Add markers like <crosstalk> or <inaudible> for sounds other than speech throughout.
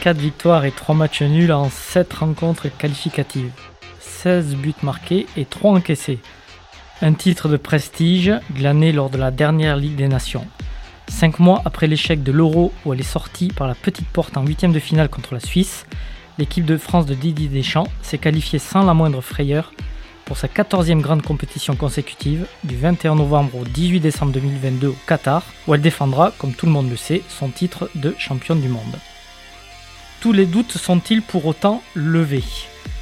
4 victoires et 3 matchs nuls en 7 rencontres qualificatives. 16 buts marqués et 3 encaissés. Un titre de prestige glané lors de la dernière Ligue des Nations. 5 mois après l'échec de l'Euro où elle est sortie par la petite porte en huitième de finale contre la Suisse, l'équipe de France de Didier Deschamps s'est qualifiée sans la moindre frayeur pour sa 14e grande compétition consécutive du 21 novembre au 18 décembre 2022 au Qatar, où elle défendra, comme tout le monde le sait, son titre de championne du monde. Tous les doutes sont-ils pour autant levés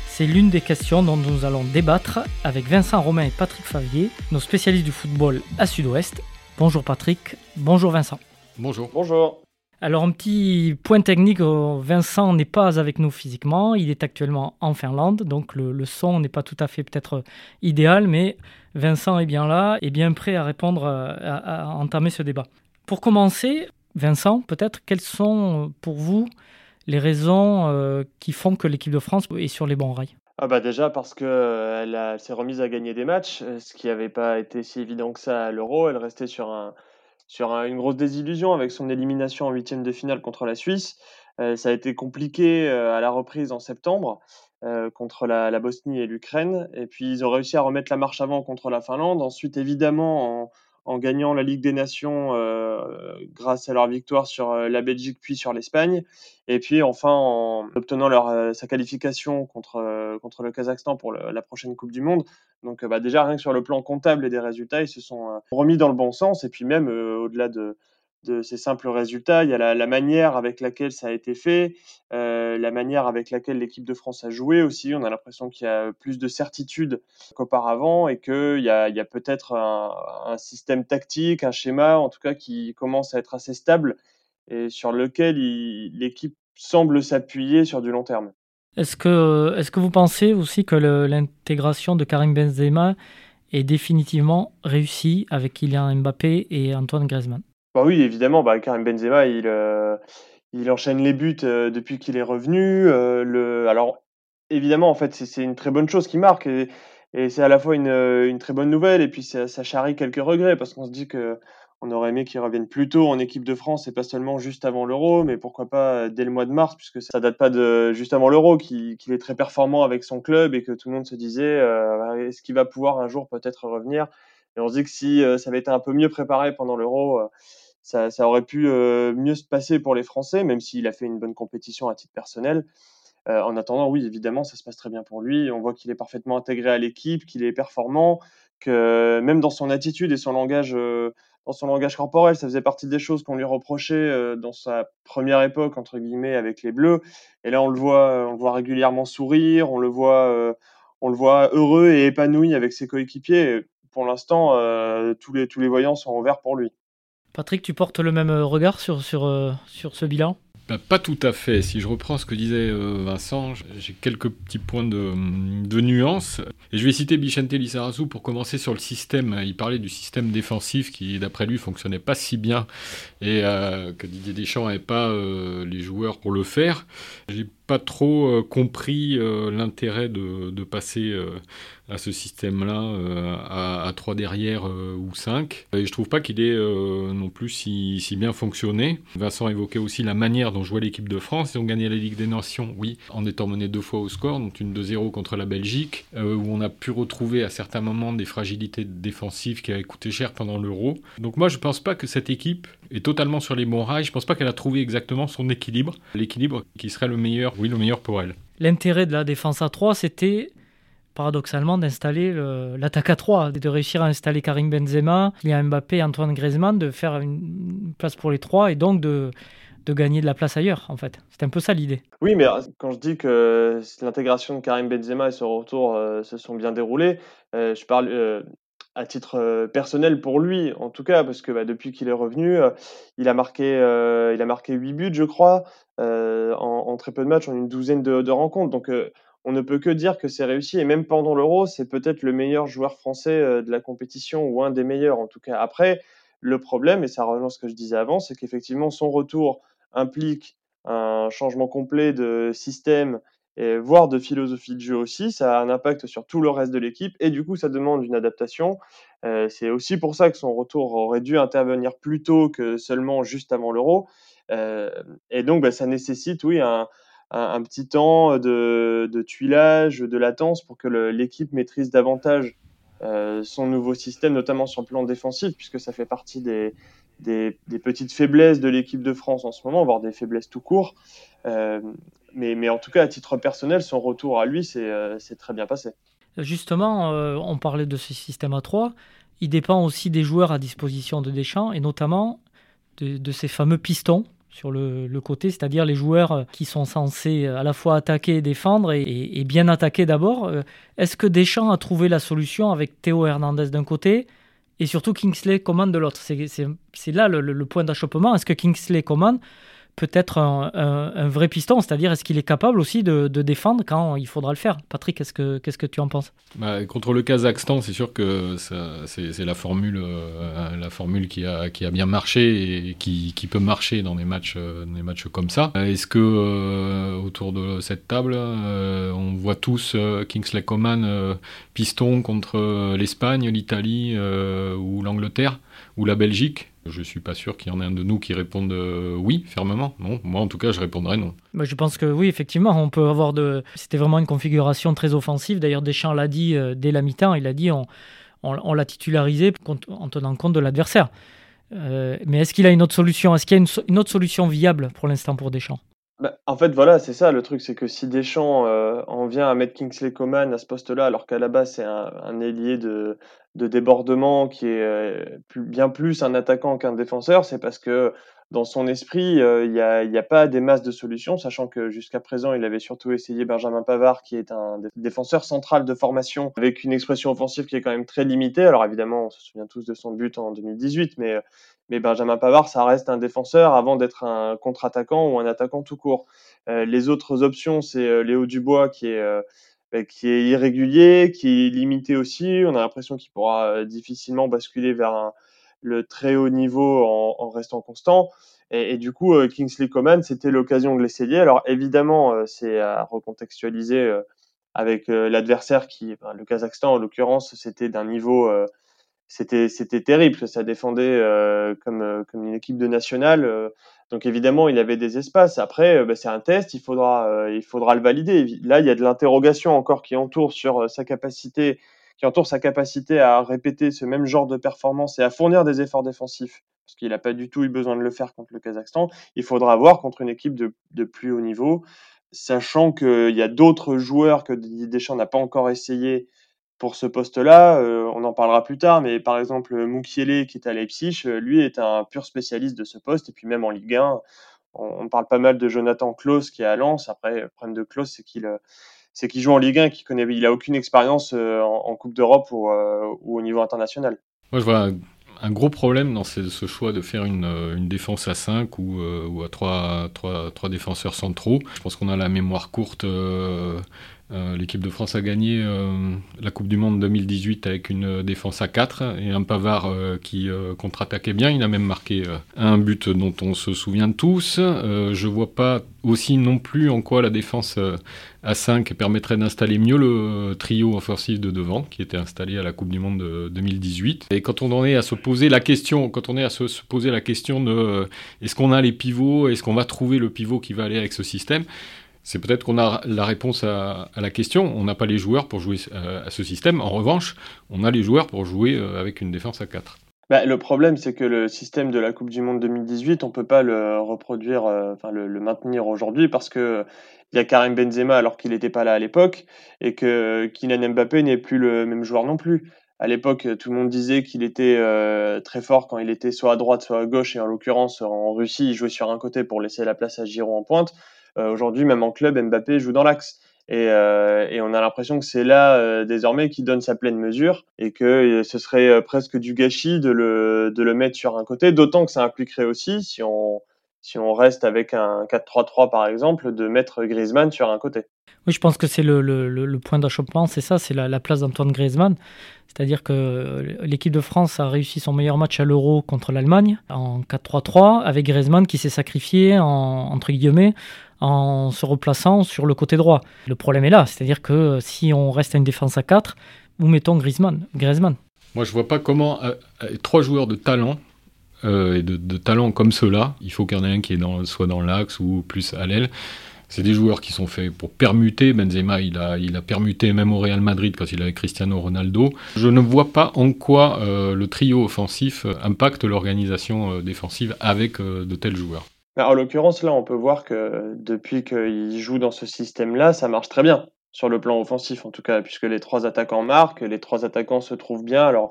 C'est l'une des questions dont nous allons débattre avec Vincent Romain et Patrick Favier, nos spécialistes du football à Sud-Ouest. Bonjour Patrick, bonjour Vincent. Bonjour. Bonjour. Alors un petit point technique, euh, Vincent n'est pas avec nous physiquement, il est actuellement en Finlande, donc le, son n'est pas tout à fait peut-être idéal, mais Vincent est bien là et bien prêt à répondre, euh, à, entamer ce débat. Pour commencer, Vincent, peut-être quelles sont euh, pour vous les raisons qui font que l'équipe de France est sur les bons rails ah bah déjà parce qu'elle elle s'est remise à gagner des matchs, ce qui n'avait pas été si évident que ça à l'Euro. Elle restait sur un, sur une grosse désillusion avec son élimination en huitième de finale contre la Suisse. Euh, ça a été compliqué euh, à la reprise en septembre euh, contre la, la, Bosnie et l'Ukraine. Et puis ils ont réussi à remettre la marche avant contre la Finlande. Ensuite, évidemment, en, en gagnant la Ligue des Nations euh, grâce à leur victoire sur euh, la Belgique puis sur l'Espagne. Et puis enfin en obtenant leur, euh, sa qualification contre, contre le Kazakhstan pour la prochaine Coupe du Monde. Donc bah, déjà rien que sur le plan comptable et des résultats, ils se sont remis dans le bon sens. Et puis même au-delà de, de ces simples résultats. Il y a la, manière avec laquelle ça a été fait, euh, la manière avec laquelle l'équipe de France a joué aussi. On a l'impression qu'il y a plus de certitude qu'auparavant et qu'il y a, peut-être un, système tactique, un schéma en tout cas qui commence à être assez stable et sur lequel l'équipe semble s'appuyer sur du long terme. Est-ce que, est que vous pensez aussi que l'intégration de Karim Benzema est définitivement réussie avec Kylian Mbappé et Antoine Griezmann? Bah oui, évidemment, bah, Karim Benzema, il, euh, il enchaîne les buts euh, depuis qu'il est revenu. Euh, le, alors, évidemment, en fait, c'est une très bonne chose qui marque et, et c'est à la fois une, une, très bonne nouvelle et puis ça, ça charrie quelques regrets parce qu'on se dit que on aurait aimé qu'il revienne plus tôt en équipe de France et pas seulement juste avant l'Euro, mais pourquoi pas dès le mois de mars, puisque ça date pas de juste avant l'Euro, qu'il est très performant avec son club et que tout le monde se disait est-ce qu'il va pouvoir un jour peut-être revenir? Et on se dit que si ça avait été un peu mieux préparé pendant l'Euro, ça, aurait pu euh, mieux se passer pour les Français, même s'il a fait une bonne compétition à titre personnel. Euh, en attendant, oui, évidemment, ça se passe très bien pour lui. On voit qu'il est parfaitement intégré à l'équipe, qu'il est performant, que même dans son attitude et son langage, euh, dans son langage corporel, ça faisait partie des choses qu'on lui reprochait dans sa première époque entre guillemets avec les Bleus. Et là, on le voit, on le voit régulièrement sourire, on le voit, on le voit heureux et épanoui avec ses coéquipiers. Pour l'instant, tous les tous les voyants sont ouverts pour lui. Patrick, tu portes le même euh, regard sur, sur, euh, sur ce bilan? Bah, pas tout à fait. Si je reprends ce que disait euh, Vincent, j'ai quelques petits points de, de, nuance. Et je vais citer Bichente Lissarazu pour commencer sur le système. Il parlait du système défensif qui, d'après lui, fonctionnait pas si bien et que Didier Deschamps n'avait pas les joueurs pour le faire. Pas trop compris l'intérêt de, de, passer à ce système-là, euh, à, à, 3 derrière euh, ou 5. Et je trouve pas qu'il ait euh, non plus si, si, bien fonctionné. Vincent évoquait aussi la manière dont jouait l'équipe de France. Ils ont gagné la Ligue des Nations, oui, en étant mené deux fois au score, donc une 2-0 contre la Belgique, où on a pu retrouver à certains moments des fragilités défensives qui avaient coûté cher pendant l'Euro. Donc moi, je pense pas que cette équipe est totalement sur les bons rails. Je pense pas qu'elle a trouvé exactement son équilibre, l'équilibre qui serait le meilleur, oui, le meilleur pour elle. L'intérêt de la défense à 3, c'était paradoxalement d'installer l'attaque à 3, de réussir à installer Karim Benzema, Kylian Mbappé, Antoine Griezmann, de faire une place pour les trois et donc de, de gagner de la place ailleurs, en fait. C'est un peu ça l'idée. Oui, mais euh, quand je dis que l'intégration de Karim Benzema et son retour euh, se sont bien déroulés, euh, je parle à titre personnel pour lui, en tout cas, parce que bah, depuis qu'il est revenu, il, a marqué, il a marqué 8 buts, je crois, en, très peu de matchs, en une douzaine de, de rencontres. Donc, on ne peut que dire que c'est réussi. Et même pendant l'Euro, c'est peut-être le meilleur joueur français euh, de la compétition, ou un des meilleurs en tout cas. Après, le problème, et ça rejoint ce que je disais avant, c'est qu'effectivement, son retour implique un changement complet de système voire de philosophie de jeu aussi. Ça a un impact sur tout le reste de l'équipe et du coup, ça demande une adaptation. Euh, c'est aussi pour ça que son retour aurait dû intervenir plus tôt que seulement juste avant l'Euro. Euh, et donc, bah, ça nécessite, oui, un, petit temps de, de, tuilage, de latence pour que l'équipe maîtrise davantage euh, son nouveau système, notamment sur le plan défensif, puisque ça fait partie des, des, petites faiblesses de l'équipe de France en ce moment, voire des faiblesses tout court. Mais, en tout cas, à titre personnel, son retour à lui, c'est euh, très bien passé. Justement, euh, on parlait de ce système à 3. Il dépend aussi des joueurs à disposition de Deschamps et notamment de, ces fameux pistons sur le, côté, c'est-à-dire les joueurs qui sont censés à la fois attaquer et défendre et, et bien attaquer d'abord. Est-ce que Deschamps a trouvé la solution avec Théo Hernandez d'un côté et surtout Kingsley Coman de l'autre? C'est là le, le point d'achoppement. Est-ce que Kingsley Coman peut être un, vrai piston, c'est-à-dire est-ce qu'il est capable aussi de, défendre quand il faudra le faire? Patrick, qu'est-ce que, qu'est-ce que tu en penses? Bah, Contre le Kazakhstan, c'est sûr que c'est, la formule, euh, la formule qui, a, qui a bien marché et qui, qui peut marcher dans des matchs, euh, des matchs comme ça. Est-ce que euh, autour de cette table, on voit tous Kingsley Coman piston contre l'Espagne, l'Italie ou l'Angleterre ou la Belgique? Je suis pas sûr qu'il y en ait un de nous qui réponde euh, oui, fermement. Non, moi en tout cas, je répondrais non. Je pense que oui, effectivement, on peut avoir de. C'était vraiment une configuration très offensive. D'ailleurs, Deschamps l'a dit euh, dès la mi-temps. Il a dit on, on, l'a titularisé en tenant compte de l'adversaire. Euh, mais est-ce qu'il a une autre solution? Est-ce qu'il y a une, une, autre solution viable pour l'instant pour Deschamps? Bah, en fait, voilà, c'est ça le truc, c'est que si Deschamps euh, en vient à mettre Kingsley Coman à ce poste-là, alors qu'à la base c'est un, un ailier de, de débordement qui est euh, bien plus un attaquant qu'un défenseur, c'est parce que dans son esprit, euh, il n'y a, pas des masses de solutions, sachant que jusqu'à présent, il avait surtout essayé Benjamin Pavard, qui est un défenseur central de formation, avec une expression offensive qui est quand même très limitée. Alors évidemment, on se souvient tous de son but en 2018, mais, Benjamin Pavard, ça reste un défenseur avant d'être un contre-attaquant ou un attaquant tout court. Euh, les autres options, c'est euh, Léo Dubois, qui est... Qui est irrégulier, qui est limité aussi. On a l'impression qu'il pourra difficilement basculer vers un, le très haut niveau en, restant constant. Et, du coup, euh, Kingsley Coman, c'était l'occasion de l'essayer. Alors évidemment, euh, c'est à recontextualiser euh, avec l'adversaire qui, le Kazakhstan en l'occurrence, c'était d'un niveau, c'était c'était terrible. Ça défendait comme comme une équipe de nationale. donc évidemment, il avait des espaces. Après, bah, c'est un test. Il faudra il faudra le valider. Là, il y a de l'interrogation encore qui entoure sur sa capacité qui entoure sa capacité à répéter ce même genre de performance et à fournir des efforts défensifs, parce qu'il n'a pas du tout eu besoin de le faire contre le Kazakhstan. Il faudra voir contre une équipe de, plus haut niveau, sachant qu'il y a d'autres joueurs que Deschamps n'a pas encore essayé pour ce poste-là. Euh, on en parlera plus tard, mais par exemple, Mukiele, qui est à Leipzig, euh, lui est un pur spécialiste de ce poste, et puis même en Ligue 1, on, parle pas mal de Jonathan Klaus qui est à Lens. Après, le problème de Klaus, c'est qu'il euh, c'est qu'il joue en Ligue 1, qu'il connaît, il a aucune expérience euh, en, Coupe d'Europe euh, ou, au niveau international. Moi, je vois un, gros problème dans ce, choix de faire une, euh, défense à 5 ou, à 3, 3, défenseurs centraux. Je pense qu'on a la mémoire courte euh, l'équipe de France a gagné euh, la Coupe du Monde 2018 avec une défense à 4 et un Pavard euh, qui contre-attaquait bien. Il a même marqué un but dont on se souvient tous. je vois pas aussi non plus en quoi la défense à 5 permettrait d'installer mieux le trio offensif de devant qui était installé à la Coupe du Monde de 2018. Et quand on en est à se poser la question, quand on est à se poser la question de est-ce qu'on a les pivots, est-ce qu'on va trouver le pivot qui va aller avec ce système c'est peut-être qu'on a la réponse à, la question. On n'a pas les joueurs pour jouer euh, à, ce système. En revanche, on a les joueurs pour jouer euh, avec une défense à 4. Bah, le problème, c'est que le système de la Coupe du Monde 2018, on peut pas le reproduire, euh, le, maintenir aujourd'hui parce que il y a Karim Benzema alors qu'il n'était pas là à l'époque et que Kylian Mbappé n'est plus le même joueur non plus. À l'époque, tout le monde disait qu'il était très fort quand il était soit à droite, soit à gauche, et en l'occurrence en Russie, il jouait sur un côté pour laisser la place à Giroud en pointe. Euh, aujourd'hui, même en club, Mbappé joue dans l'axe. Et, euh, on a l'impression que c'est là euh, désormais qui donne sa pleine mesure et que ce serait presque du gâchis de le, de le mettre sur un côté, d'autant que ça impliquerait aussi, si on, si on reste avec un 4-3-3 par exemple, de mettre Griezmann sur un côté. Oui, je pense que c'est le, le, le, point d'achoppement, c'est ça, c'est la, la, place d'Antoine Griezmann. C'est-à-dire que l'équipe de France a réussi son meilleur match à l'Euro contre l'Allemagne en 4-3-3, avec Griezmann qui s'est sacrifié, en, entre guillemets, en se replaçant sur le côté droit. Le problème est là, c'est-à-dire que si on reste à une défense à 4, où mettons Griezmann, Griezmann Moi, je vois pas comment euh, euh, trois joueurs de talent euh, et de, talent comme ceux-là, il faut qu'il y en ait un qui est dans, soit dans l'axe ou plus à l'aile. C'est des joueurs qui sont faits pour permuter. Benzema, il a, il a permuté même au Real Madrid quand il avait Cristiano Ronaldo. Je ne vois pas en quoi le trio offensif impacte l'organisation défensive avec de tels joueurs. En l'occurrence, là, on peut voir que depuis qu'il joue dans ce système-là, ça marche très bien, sur le plan offensif en tout cas, puisque les trois attaquants marquent, les trois attaquants se trouvent bien. Alors,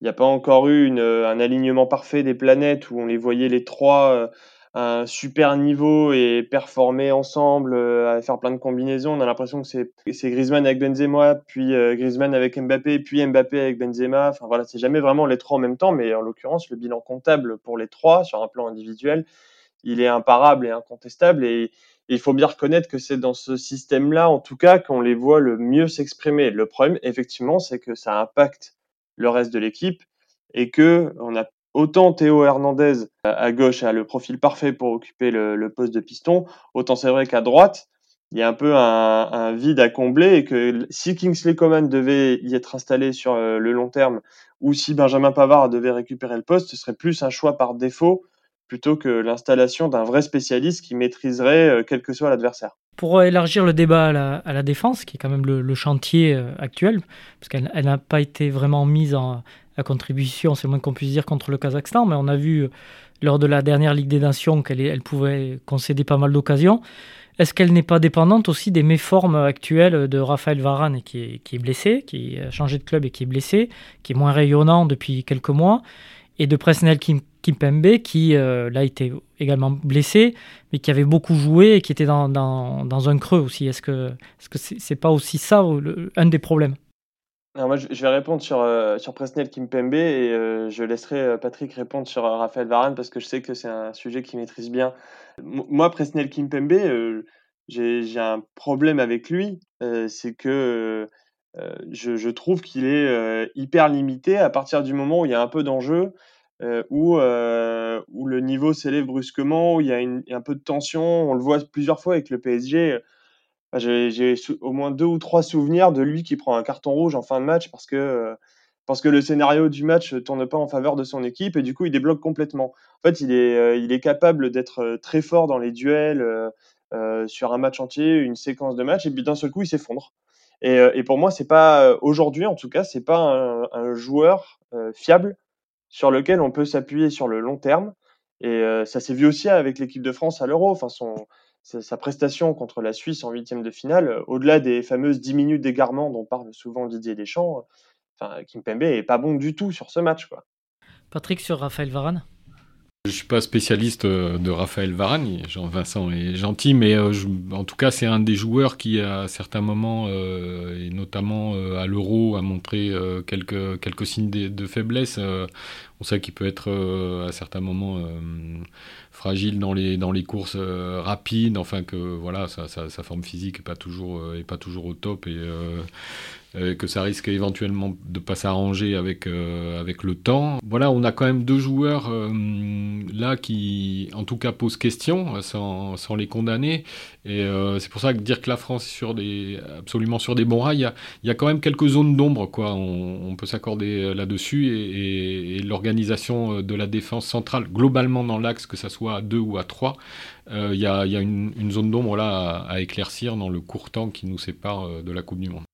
il n'y a pas encore eu un alignement parfait des planètes où on les voyait les trois euh, à un super niveau et performer ensemble, euh, faire plein de combinaisons. On a l'impression que c'est, c'est Griezmann avec Benzema, puis euh, Griezmann avec Mbappé, puis Mbappé avec Benzema. Enfin voilà, c'est jamais vraiment les trois en même temps, mais en l'occurrence, le bilan comptable pour les trois sur un plan individuel, il est imparable et incontestable. Et, il faut bien reconnaître que c'est dans ce système-là, en tout cas, qu'on les voit le mieux s'exprimer. Le problème, effectivement, c'est que ça impacte le reste de l'équipe et que on a autant Théo Hernandez à gauche a le profil parfait pour occuper le, poste de piston, autant c'est vrai qu'à droite, il y a un peu un, vide à combler et que si Kingsley Coman devait y être installé sur euh, le long terme ou si Benjamin Pavard devait récupérer le poste, ce serait plus un choix par défaut plutôt que l'installation d'un vrai spécialiste qui maîtriserait euh, quel que soit l'adversaire. Pour élargir le débat à la, défense, qui est quand même le, chantier euh, actuel, parce qu'elle n'a pas été vraiment mise en, à contribution, c'est moins qu'on puisse dire, contre le Kazakhstan, mais on a vu euh, lors de la dernière Ligue des Nations qu'elle elle pouvait concéder pas mal d'occasions. Est-ce qu'elle n'est pas dépendante aussi des méformes actuelles de Raphaël Varane, qui est blessé, qui a changé de club et qui est blessé, qui est moins rayonnant depuis quelques mois, et de Presnel Kim Kimpembe, qui euh, là était également blessé, mais qui avait beaucoup joué et qui était dans, dans, dans un creux aussi. Est-ce que ce que c'est pas aussi ça un des problèmes? Alors moi, je vais répondre sur, euh, sur Presnel Kimpembe et euh, je laisserai Patrick répondre sur Raphaël Varane parce que je sais que c'est un sujet qu'il maîtrise bien. moi, Presnel Kimpembe, j'ai un problème avec lui. c'est que je, je, trouve qu'il est hyper limité à partir du moment où il y a un peu d'enjeu euh, où, euh, où le niveau s'élève brusquement, où il y a un peu de tension. On le voit plusieurs fois avec le PSG. J'ai au moins deux ou trois souvenirs de lui qui prend un carton rouge en fin de match parce que, parce que le scénario du match ne tourne pas en faveur de son équipe et du coup il débloque complètement. En fait, il est, euh, il est capable d'être très fort dans les duels euh, sur un match entier, une séquence de match, et puis d'un seul coup il s'effondre. Et, et, pour moi, c'est pas aujourd'hui en tout cas, c'est pas un, joueur fiable sur lequel on peut s'appuyer sur le long terme. Et euh, ça s'est vu aussi avec l'équipe de France à l'Euro. Enfin, sa, prestation contre la Suisse en huitième de finale, euh, au-delà des fameuses 10 minutes d'égarement dont parle souvent Didier Deschamps, enfin, Kimpembe est pas bon du tout sur ce match. Patrick, sur Raphaël Varane? Je suis pas spécialiste euh, de Raphaël Varane, Jean-Vincent est gentil, mais euh, en tout cas c'est un des joueurs qui à certains moments, euh, et notamment à l'Euro, a montré quelques, signes de, faiblesse. on sait qu'il peut être à certains moments fragile dans les, courses rapides, enfin que voilà, sa, forme physique est pas toujours, au top que ça risque éventuellement de pas s'arranger avec, euh, avec le temps. Voilà, on a quand même deux joueurs euh, là qui, en tout cas, posent question sans, les condamner. Et c'est pour ça que dire que la France est absolument sur des bons rails, il y a, quand même quelques zones d'ombre. quoi. On, peut s'accorder là-dessus et, l'organisation de la défense centrale, globalement dans l'axe, que ça soit à deux ou à trois, il y, a, une, zone d'ombre là à, éclaircir dans le court temps qui nous sépare de la Coupe du Monde.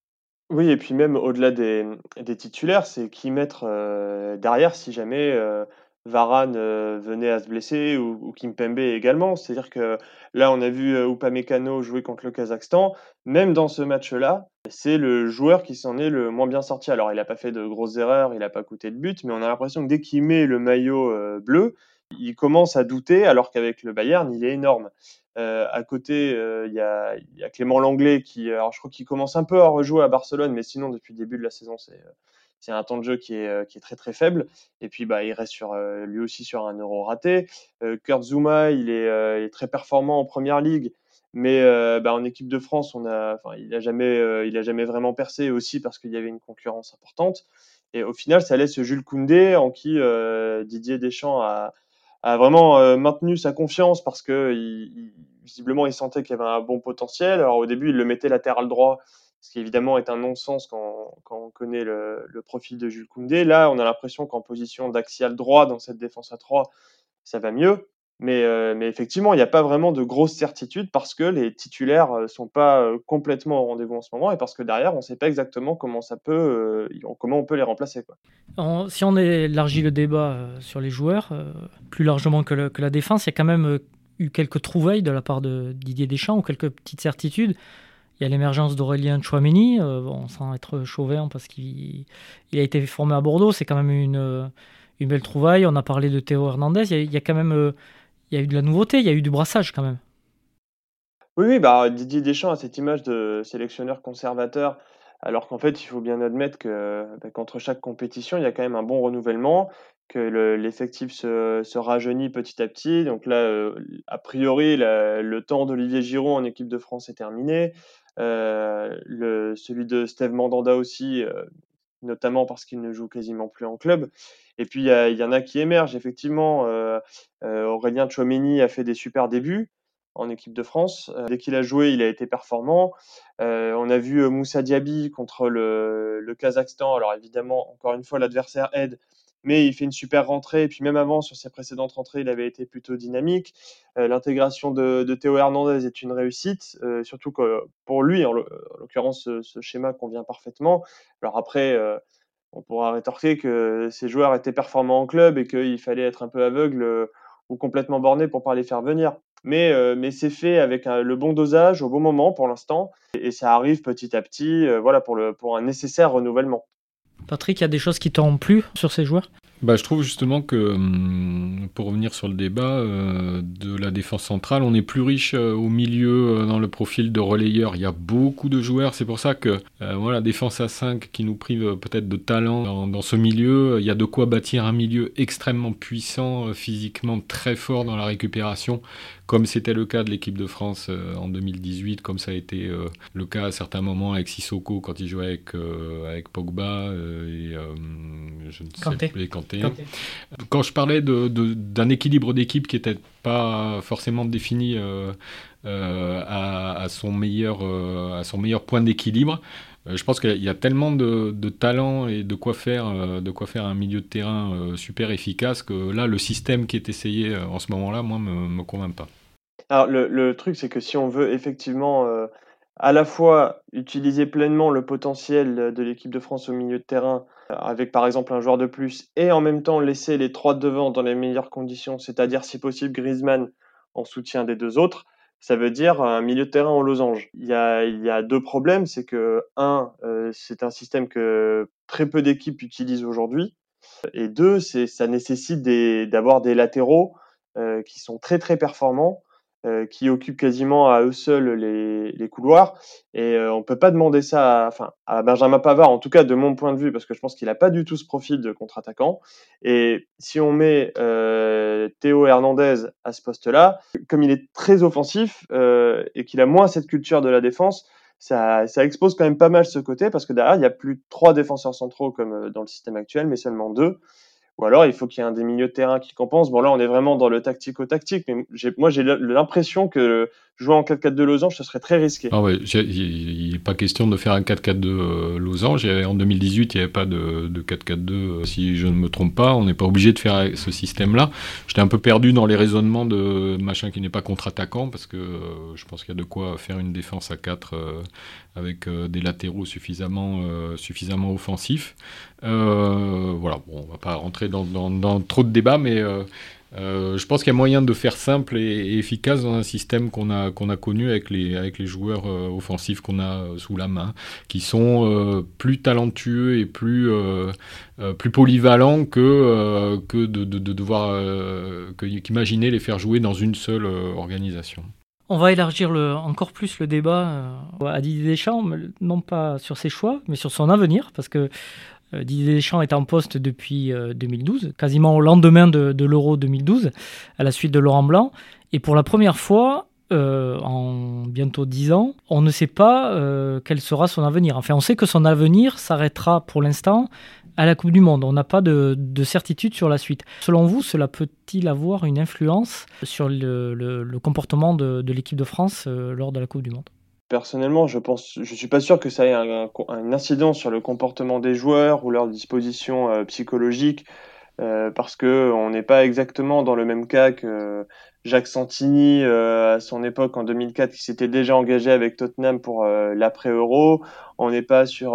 Oui et puis même au-delà des titulaires, c'est qui mettre, euh, derrière si jamais, euh, Varane, euh, venait à se blesser ou Kimpembe également. C'est-à-dire que là, on a vu, Upamecano jouer contre le Kazakhstan. Même dans ce match-là, c'est le joueur qui s'en est le moins bien sorti. Alors il n'a pas fait de grosses erreurs, il n'a pas coûté de but, mais on a l'impression que dès qu'il met le maillot, bleu, il commence à douter alors qu'avec le Bayern, il est énorme. Euh, à côté, euh, il y, a, Clément Langlais qui, alors je crois qu'il commence un peu à rejouer à Barcelone, mais sinon depuis le début de la saison, c'est un temps de jeu qui est, très très faible. Et puis bah, il reste sur, euh, lui aussi sur un euro raté. Kurt Zuma, il est, très performant en première ligue, mais bah, en équipe de France, on a, enfin, il a jamais, jamais vraiment percé aussi parce qu'il y avait une concurrence importante. Et au final, ça laisse Jules Koundé en qui Didier Deschamps a, a vraiment euh, maintenu sa confiance parce que visiblement, il sentait qu'il y avait un bon potentiel. Alors au début, il le mettait latéral droit, ce qui évidemment est un non-sens quand, on connaît le, profil de Jules Koundé. Là, on a l'impression qu'en position d'axial droit dans cette défense à 3, ça va mieux. Mais, euh, mais effectivement, il n'y a pas vraiment de grosses certitudes parce que les titulaires ne euh, sont pas euh, complètement au rendez-vous en ce moment et parce que derrière, on ne sait pas exactement comment, ça peut, comment on peut les remplacer. Quoi. si on élargit le débat sur les joueurs, plus largement que, la défense, il y a quand même eu quelques trouvailles de la part de Didier Deschamps ou quelques petites certitudes. Il y a l'émergence d'Aurélien Chouameni, bon, sans être chauvin parce qu'il il a été formé à Bordeaux, c'est quand même une, une belle trouvaille. On a parlé de Théo Hernandez, il y a quand même il y a eu de la nouveauté, il y a eu du brassage quand même. Oui, oui bah, Didier Deschamps a cette image de sélectionneur conservateur, alors qu'en fait, il faut bien admettre bah, qu'entre chaque compétition, il y a quand même un bon renouvellement, que l'effectif se, rajeunit petit à petit. Donc là, euh, a priori, le temps d'Olivier Giroud en équipe de France est terminé. Euh, celui de Steve Mandanda aussi, euh, notamment parce qu'il ne joue quasiment plus en club. Et puis, il y, en a qui émergent, effectivement. Euh, euh, Aurélien Chouameni a fait des super débuts en équipe de France. Euh, dès qu'il a joué, il a été performant. on a vu Moussa Diaby contre le, Kazakhstan. Alors évidemment, encore une fois, l'adversaire aide, mais il fait une super rentrée. Et puis même avant, sur ses précédentes rentrées, il avait été plutôt dynamique. L'intégration de, de, Théo Hernandez est une réussite, surtout que pour lui, en l'occurrence, ce, ce, schéma convient parfaitement. Alors après, on pourra rétorquer que ces joueurs étaient performants en club et qu'il fallait être un peu aveugle euh, ou complètement borné pour pas les faire venir. Mais, euh, c'est fait avec le bon dosage au bon moment pour l'instant et, ça arrive petit à petit euh, voilà, pour, pour un nécessaire renouvellement. Patrick, il y a des choses qui t'ont plu sur ces joueurs? Bah, je trouve justement que, hum, pour revenir sur le débat euh, de la défense centrale, on est plus riche euh, au milieu euh, dans le profil de relayeur. Il y a beaucoup de joueurs, c'est pour ça que voilà, défense à 5 qui nous prive peut-être de talent dans, dans, ce milieu. Il y a de quoi bâtir un milieu extrêmement puissant, physiquement très fort dans la récupération, comme c'était le cas de l'équipe de France euh, en 2018, comme ça a été euh, le cas à certains moments avec Sissoko quand il jouait avec, euh, avec Pogba et je ne sais plus, Kanté. Quand je parlais d'un équilibre d'équipe qui n'était pas forcément défini à, son meilleur, à son meilleur point d'équilibre, je pense qu'il y a tellement de, de, talent et de quoi faire, de quoi faire un milieu de terrain super efficace que là, le système qui est essayé en ce moment-là, moi, me, me convainc pas. Alors, le, truc, c'est que si on veut effectivement euh, à la fois utiliser pleinement le potentiel de l'équipe de France au milieu de terrain, euh, avec par exemple un joueur de plus, et en même temps laisser les trois devant dans les meilleures conditions, c'est-à-dire si possible Griezmann en soutien des deux autres, ça veut dire un milieu de terrain en losange. Il y a, deux problèmes, c'est que un, euh, c'est un système que très peu d'équipes utilisent aujourd'hui, et deux, ça nécessite d'avoir des, latéraux qui sont très très performants euh, qui occupent quasiment à eux seuls les, les couloirs. Et euh, on peut pas demander ça à, enfin, à Benjamin Pavard, en tout cas de mon point de vue, parce que je pense qu'il n'a pas du tout ce profil de contre-attaquant. Et si on met euh, Théo Hernandez à ce poste-là, comme il est très offensif euh, et qu'il a moins cette culture de la défense, ça, ça, expose quand même pas mal ce côté, parce que derrière, il y a plus trois défenseurs centraux comme euh, dans le système actuel, mais seulement deux. Ou alors, il faut qu'il y ait un des milieux de terrain qui compense. Bon, là, on est vraiment dans le tactico-tactique, mais moi, j'ai l'impression que jouer en 4-4-2 losange, ce serait très risqué. Ah ouais, il n'est pas question de faire un 4-4-2 euh, losange. En 2018, il n'y avait pas de, 4-4-2, euh, si je ne me trompe pas. On n'est pas obligé de faire ce système-là. J'étais un peu perdu dans les raisonnements de machin qui n'est pas contre-attaquant, parce que euh, je pense qu'il y a de quoi faire une défense à 4 avec des latéraux suffisamment, suffisamment offensifs. voilà, bon, on va pas rentrer dans, dans trop de débats, mais euh, je pense qu'il y a moyen de faire simple et, efficace dans un système qu'on a, qu'on a connu avec les, avec les joueurs euh, offensifs qu'on a euh, sous la main, qui sont plus talentueux et plus, plus polyvalents que, que de, de, devoir qu'imaginer les faire jouer dans une seule organisation. On va élargir le, encore plus le débat à Didier Deschamps, non pas sur ses choix, mais sur son avenir, parce que Didier Deschamps est en poste depuis 2012, euh, quasiment au lendemain de, l'Euro 2012, à la suite de Laurent Blanc. Et pour la première fois, euh, en bientôt 10 ans, on ne sait pas quel sera son avenir. Enfin, on sait que son avenir s'arrêtera pour l'instant à la Coupe du Monde. On n'a pas de, certitude sur la suite. Selon vous, cela peut-il avoir une influence sur le, comportement de, l'équipe de France euh, lors de la Coupe du Monde? Personnellement, je pense, je suis pas sûr que ça ait un, incidence sur le comportement des joueurs ou leur disposition euh, psychologique, euh, parce que on n'est pas exactement dans le même cas que Jacques Santini euh, à son époque en 2004 qui s'était déjà engagé avec Tottenham pour euh, l'après Euro. On n'est pas sur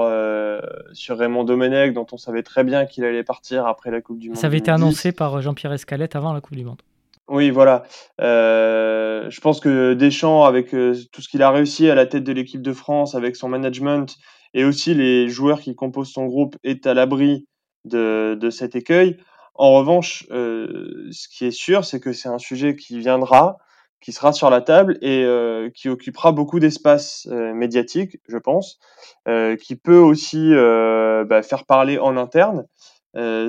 sur Raymond Domenech dont on savait très bien qu'il allait partir après la Coupe du Monde. Ça avait été annoncé par Jean-Pierre Escalette avant la Coupe du Monde. Oui, voilà. je pense que Deschamps, avec tout ce qu'il a réussi à la tête de l'équipe de France, avec son management et aussi les joueurs qui composent son groupe, est à l'abri de, de cet écueil. En revanche, euh, ce qui est sûr, c'est que c'est un sujet qui viendra, qui sera sur la table et euh, qui occupera beaucoup d'espace euh, médiatique, je pense, qui peut aussi bah, faire parler en interne,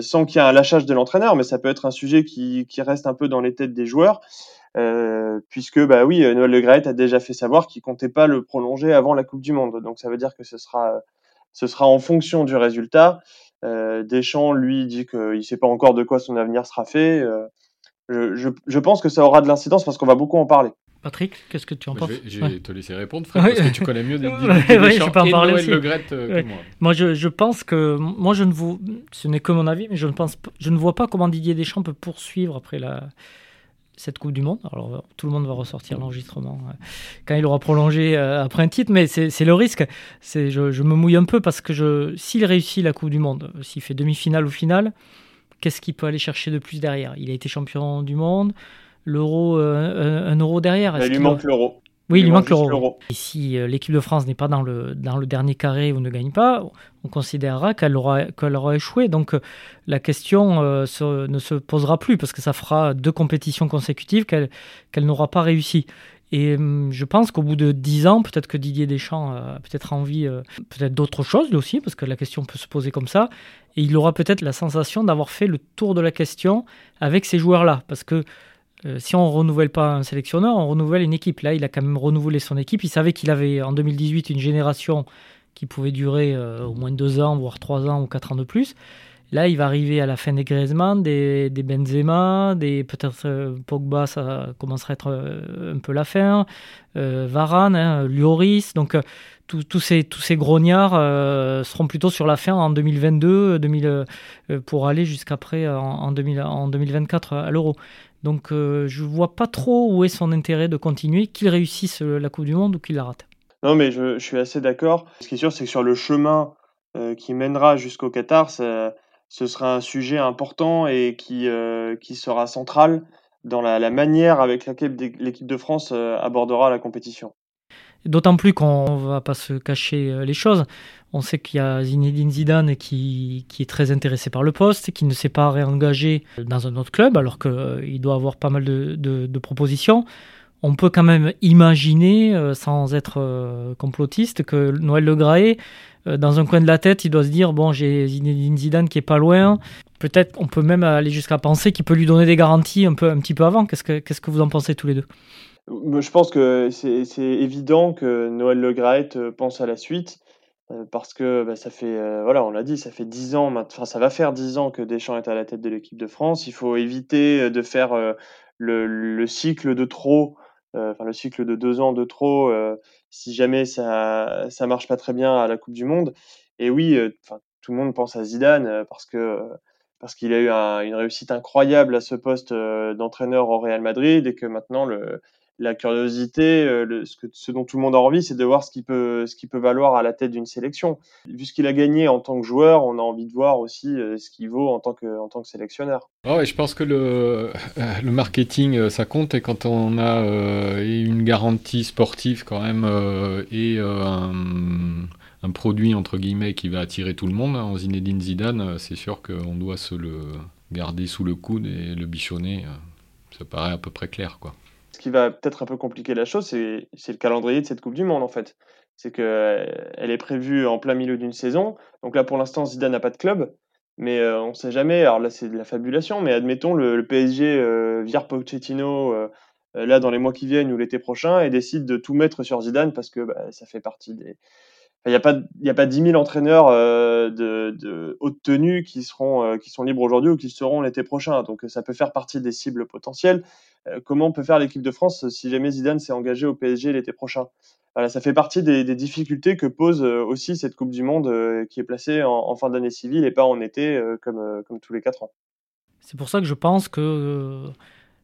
sans qu'il y ait un lâchage de l'entraîneur, mais ça peut être un sujet qui, reste un peu dans les têtes des joueurs, puisque bah oui, Noël Le Graët a déjà fait savoir qu'il comptait pas le prolonger avant la Coupe du Monde, donc ça veut dire que ce sera, ce sera en fonction du résultat. Euh, Deschamps, lui, dit qu'il ne sait pas encore de quoi son avenir sera fait. Euh, je, pense que ça aura de l'incidence parce qu'on va beaucoup en parler. Patrick, qu'est-ce que tu en penses Je vais, te laisser répondre, Fred, parce que tu connais mieux des, <laughs> Deschamps et Noël Le Gret euh, que moi. Moi, je, pense que moi, je ne vous, ce n'est que mon avis, mais je ne pense, je ne vois pas comment Didier Deschamps peut poursuivre après la cette Coupe du Monde. Alors, tout le monde va ressortir l'enregistrement euh, quand il aura prolongé euh, après un titre, mais c'est le risque. Je, je me mouille un peu parce que s'il réussit la Coupe du Monde, s'il fait demi-finale ou finale, qu'est-ce qu'il peut aller chercher de plus derrière? Il a été champion du monde, l'euro, euh, un, euro derrière. Il lui manque l'euro. Oui, il, lui manque l'euro. Et si l'équipe de France n'est pas dans le, dans le dernier carré ou ne gagne pas, on considérera qu'elle aura, qu'elle aura échoué. Donc la question euh, ne se posera plus parce que ça fera deux compétitions consécutives qu'elle, qu'elle n'aura pas réussi. Et hum, je pense qu'au bout de dix ans, peut-être que Didier Deschamps a peut-être envie euh, peut-être d'autre chose lui aussi, parce que la question peut se poser comme ça. Et il aura peut-être la sensation d'avoir fait le tour de la question avec ces joueurs-là. Parce que euh, si on renouvelle pas un sélectionneur, on renouvelle une équipe. Là, il a quand même renouvelé son équipe. Il savait qu'il avait en 2018 une génération qui pouvait durer euh, au moins deux ans, voire trois ans ou quatre ans de plus. Là, il va arriver à la fin des Griezmann, des, Benzema, des peut-être euh, Pogba, ça commencera à être un peu la fin. Varane, hein, Lloris, donc tous ces, tous ces grognards seront plutôt sur la fin en 2022 2000, pour aller jusqu'après en, en, 2024 à l'Euro. Donc euh, je vois pas trop où est son intérêt de continuer, qu'il réussisse euh, la Coupe du Monde ou qu'il la rate. Non, mais je, suis assez d'accord. Ce qui est sûr, c'est que sur le chemin euh, qui mènera jusqu'au Qatar, ce sera un sujet important et qui, sera central dans la manière avec laquelle l'équipe de France abordera la compétition. D'autant plus qu'on ne va pas se cacher les choses. On sait qu'il y a Zinedine Zidane qui, qui, est très intéressé par le poste, qui ne s'est pas réengagé dans un autre club, alors qu'il euh, doit avoir pas mal de, propositions. On peut quand même imaginer, euh, sans être euh, complotiste, que Noël Le Graët, dans un coin de la tête, il doit se dire bon, j'ai Zinedine Zidane qui est pas loin. Peut-être on peut même aller jusqu'à penser qu'il peut lui donner des garanties un, peu, un petit peu avant. Qu'est-ce que, qu'est-ce que vous en pensez tous les deux? Je pense que c'est, évident que Noël Le Graët pense à la suite. Euh, parce que bah, ça fait, euh, voilà, on l'a dit, ça fait 10 ans, enfin, ça va faire 10 ans que Deschamps est à la tête de l'équipe de France. Il faut éviter euh, de faire le, le, cycle de trop, enfin le cycle de deux ans de trop, si jamais ça ça marche pas très bien à la Coupe du Monde. Et oui, tout le monde pense à Zidane parce que parce qu'il a eu une réussite incroyable à ce poste d'entraîneur au Real Madrid et que maintenant le la curiosité, euh, ce, que, ce, dont tout le monde a envie, c'est de voir ce qu'il peut, qui peut valoir à la tête d'une sélection. Vu ce qu'il a gagné en tant que joueur, on a envie de voir aussi euh, ce qu'il vaut en tant que, en tant que sélectionneur. Oh je pense que le, euh, <laughs> le marketing, ça compte, et quand on a une garantie sportive quand même, et un, produit, entre guillemets, qui va attirer tout le monde, en Zinedine Zidane, c'est sûr qu'on doit se le garder sous le coude et le bichonner. Ça paraît à peu près clair, quoi va peut-être un peu compliquer la chose, c'est le calendrier de cette Coupe du Monde, en fait. C'est qu'elle euh, est prévue en plein milieu d'une saison. Donc là, pour l'instant, Zidane n'a pas de club. Mais euh, on ne sait jamais. Alors là, c'est de la fabulation. Mais admettons, le, PSG euh, vire Pochettino là dans les mois qui viennent ou l'été prochain et décide de tout mettre sur Zidane parce que bah, ça fait partie des. Il n'y a pas, il a pas 10 000 entraîneurs de, de, haute tenue qui seront, qui sont libres aujourd'hui ou qui seront l'été prochain. Donc ça peut faire partie des cibles potentielles. comment peut faire l'équipe de France si jamais Zidane s'est engagé au PSG l'été prochain? Voilà, ça fait partie des, difficultés que pose aussi cette Coupe du Monde qui est placée en, fin d'année civile et pas en été comme, comme tous les quatre ans. C'est pour ça que je pense que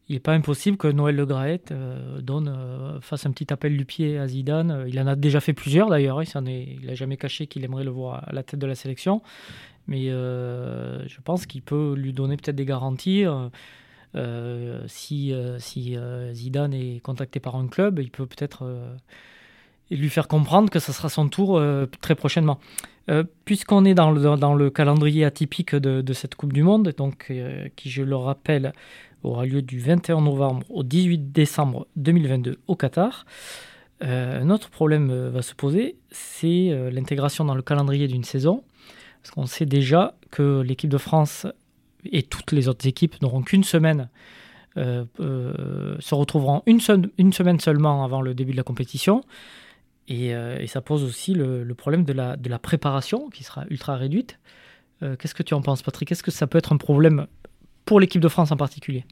il n'est pas impossible que Noël Le Graët euh, donne, euh, fasse un petit appel du pied à Zidane. Il en a déjà fait plusieurs d'ailleurs. Il n'a jamais caché qu'il aimerait le voir à la tête de la sélection. Mais euh, je pense qu'il peut lui donner peut-être des garanties. si, si Zidane est contacté par un club, il peut peut-être lui faire comprendre que ce sera son tour très prochainement. Puisqu'on est dans le, dans le, calendrier atypique de, de, cette Coupe du Monde, donc, qui, je le rappelle, aura lieu du 21 novembre au 18 décembre 2022 au Qatar. Euh, un autre problème euh, va se poser, c'est euh, l'intégration dans le calendrier d'une saison. Parce qu'on sait déjà que l'équipe de France et toutes les autres équipes n'auront qu'une semaine, se retrouveront une, semaine seulement avant le début de la compétition. Et, ça pose aussi le, le, problème de la, de la préparation qui sera ultra réduite. Qu'est-ce que tu en penses, Patrick? Est-ce que ça peut être un problème pour l'équipe de France en particulier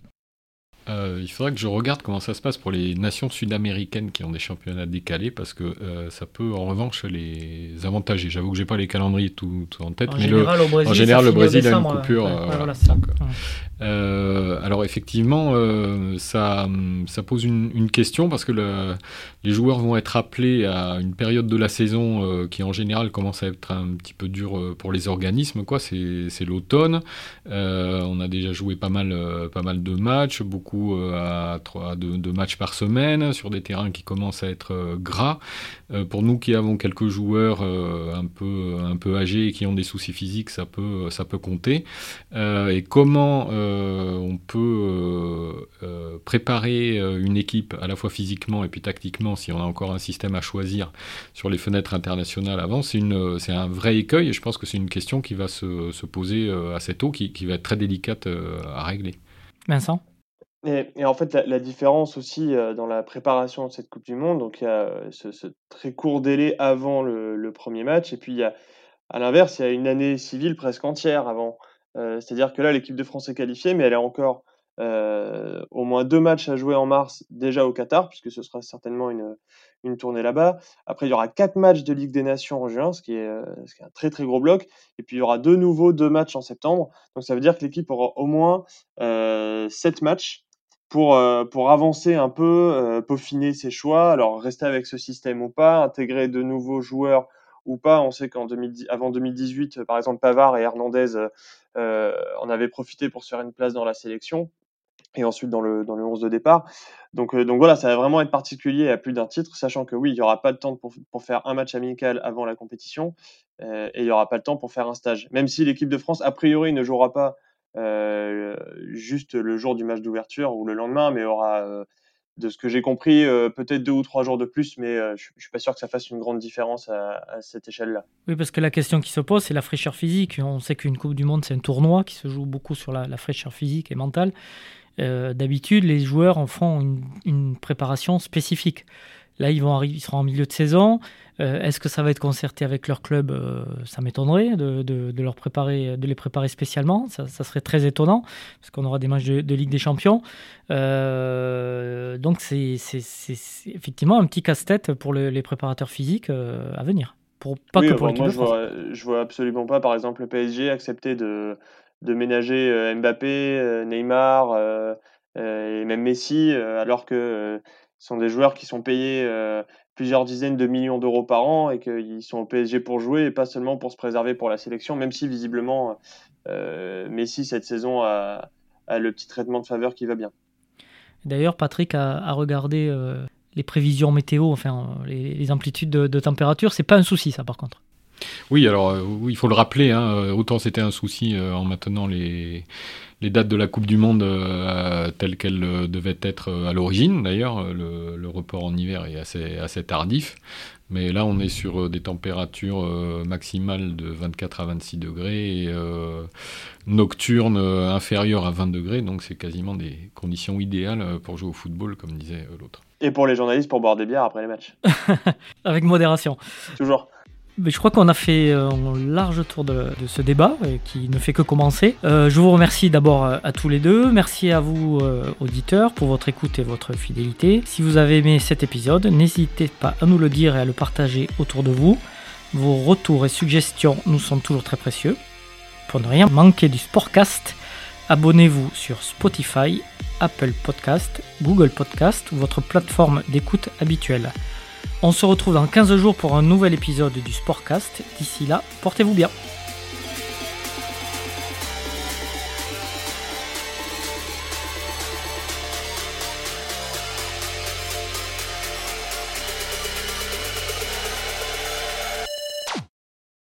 euh, il faudrait que je regarde comment ça se passe pour les nations sud-américaines qui ont des championnats décalés parce que euh, ça peut en revanche les avantager. J'avoue que j'ai pas les calendriers tout, en tête, en mais général, le, Brésil, en général, le Brésil a une coupure. alors effectivement, euh, ça, ça pose une, question parce que le, les joueurs vont être appelés à une période de la saison qui en général commence à être un petit peu dure pour les organismes. Quoi, c'est l'automne. on a déjà joué pas mal, pas mal de matchs, beaucoup euh, à, trois, deux, matchs par semaine sur des terrains qui commencent à être euh, gras. Euh, pour nous qui avons quelques joueurs un, peu, un peu âgés et qui ont des soucis physiques, ça peut, ça peut compter. et comment on peut préparer une équipe à la fois physiquement et puis tactiquement si on a encore un système à choisir sur les fenêtres internationales avant, c'est un vrai écueil et je pense que c'est une question qui va se, se poser assez tôt, qui, qui va être très délicate à régler. Vincent? Et, en fait, la, différence aussi dans la préparation de cette Coupe du Monde, donc il y a ce, très court délai avant le, premier match, et puis il y a, à l'inverse, il y a une année civile presque entière avant. C'est-à-dire que là, l'équipe de France est qualifiée, mais elle est encore euh, au moins deux matchs à jouer en mars déjà au Qatar, puisque ce sera certainement une, une tournée là-bas. Après, il y aura quatre matchs de Ligue des Nations en juin, ce qui, est, euh, ce qui est un très très gros bloc. Et puis, il y aura de nouveau deux matchs en septembre. Donc, ça veut dire que l'équipe aura au moins euh, sept matchs pour, euh, pour avancer un peu, peaufiner ses choix. Alors, rester avec ce système ou pas, intégrer de nouveaux joueurs ou pas. On sait qu'en avant 2018, par exemple, Pavard et Hernandez en avaient profité pour se faire une place dans la sélection et ensuite dans le, dans le 11 de départ. Donc, euh, donc voilà, ça va vraiment être particulier à plus d'un titre, sachant que oui, il n'y aura pas de temps pour, pour, faire un match amical avant la compétition euh, et il n'y aura pas le temps pour faire un stage. Même si l'équipe de France, a priori, ne jouera pas euh, juste le jour du match d'ouverture ou le lendemain, mais aura, euh, de ce que j'ai compris, euh, peut-être deux ou trois jours de plus, mais je ne suis pas sûr que ça fasse une grande différence à, cette échelle-là. Oui, parce que la question qui se pose, c'est la fraîcheur physique. On sait qu'une Coupe du Monde, c'est un tournoi qui se joue beaucoup sur la, fraîcheur physique et mentale. Euh, d'habitude, les joueurs en font une, préparation spécifique. Là, ils, vont arriver, ils seront en milieu de saison. Euh, est-ce que ça va être concerté avec leur club euh, Ça m'étonnerait de, leur préparer, de les préparer spécialement. Ça, serait très étonnant, parce qu'on aura des matchs de, Ligue des Champions. donc, c'est effectivement un petit casse-tête pour les préparateurs physiques à venir. Pour, pas que pour de France. Je vois, je vois absolument pas, par exemple, le PSG accepter de de ménager euh, Mbappé, euh, Neymar euh, et même Messi, alors que sont des joueurs qui sont payés plusieurs dizaines de millions d'euros par an et qu'ils sont au PSG pour jouer et pas seulement pour se préserver pour la sélection, même si visiblement Messi cette saison a, le petit traitement de faveur qui va bien. D'ailleurs, Patrick a, regardé les prévisions météo, enfin les, amplitudes de, de température, c'est pas un souci ça par contre. Oui, alors euh, il faut le rappeler, hein, euh, autant c'était un souci euh, en maintenant les, les dates de la Coupe du Monde telles qu'elles devaient être à l'origine. D'ailleurs, le, report en hiver est assez, assez tardif. Mais là, on est sur des températures maximales de 24 à 26 degrés et nocturnes inférieures à 20 degrés. Donc, c'est quasiment des conditions idéales pour jouer au football, comme disait l'autre. Et pour les journalistes, pour boire des bières après les matchs. <laughs> Avec modération. Toujours. Je crois qu'on a fait euh, un large tour de, ce débat euh, qui ne fait que commencer. Euh, je vous remercie d'abord à tous les deux. Merci à vous, auditeurs, pour votre écoute et votre fidélité. Si vous avez aimé cet épisode, n'hésitez pas à nous le dire et à le partager autour de vous. Vos retours et suggestions nous sont toujours très précieux. Pour ne rien manquer du Sportcast, abonnez-vous sur Spotify, Apple Podcast, Google Podcast ou votre plateforme d'écoute habituelle. On se retrouve dans 15 jours pour un nouvel épisode du Sportcast. D'ici là, portez-vous bien.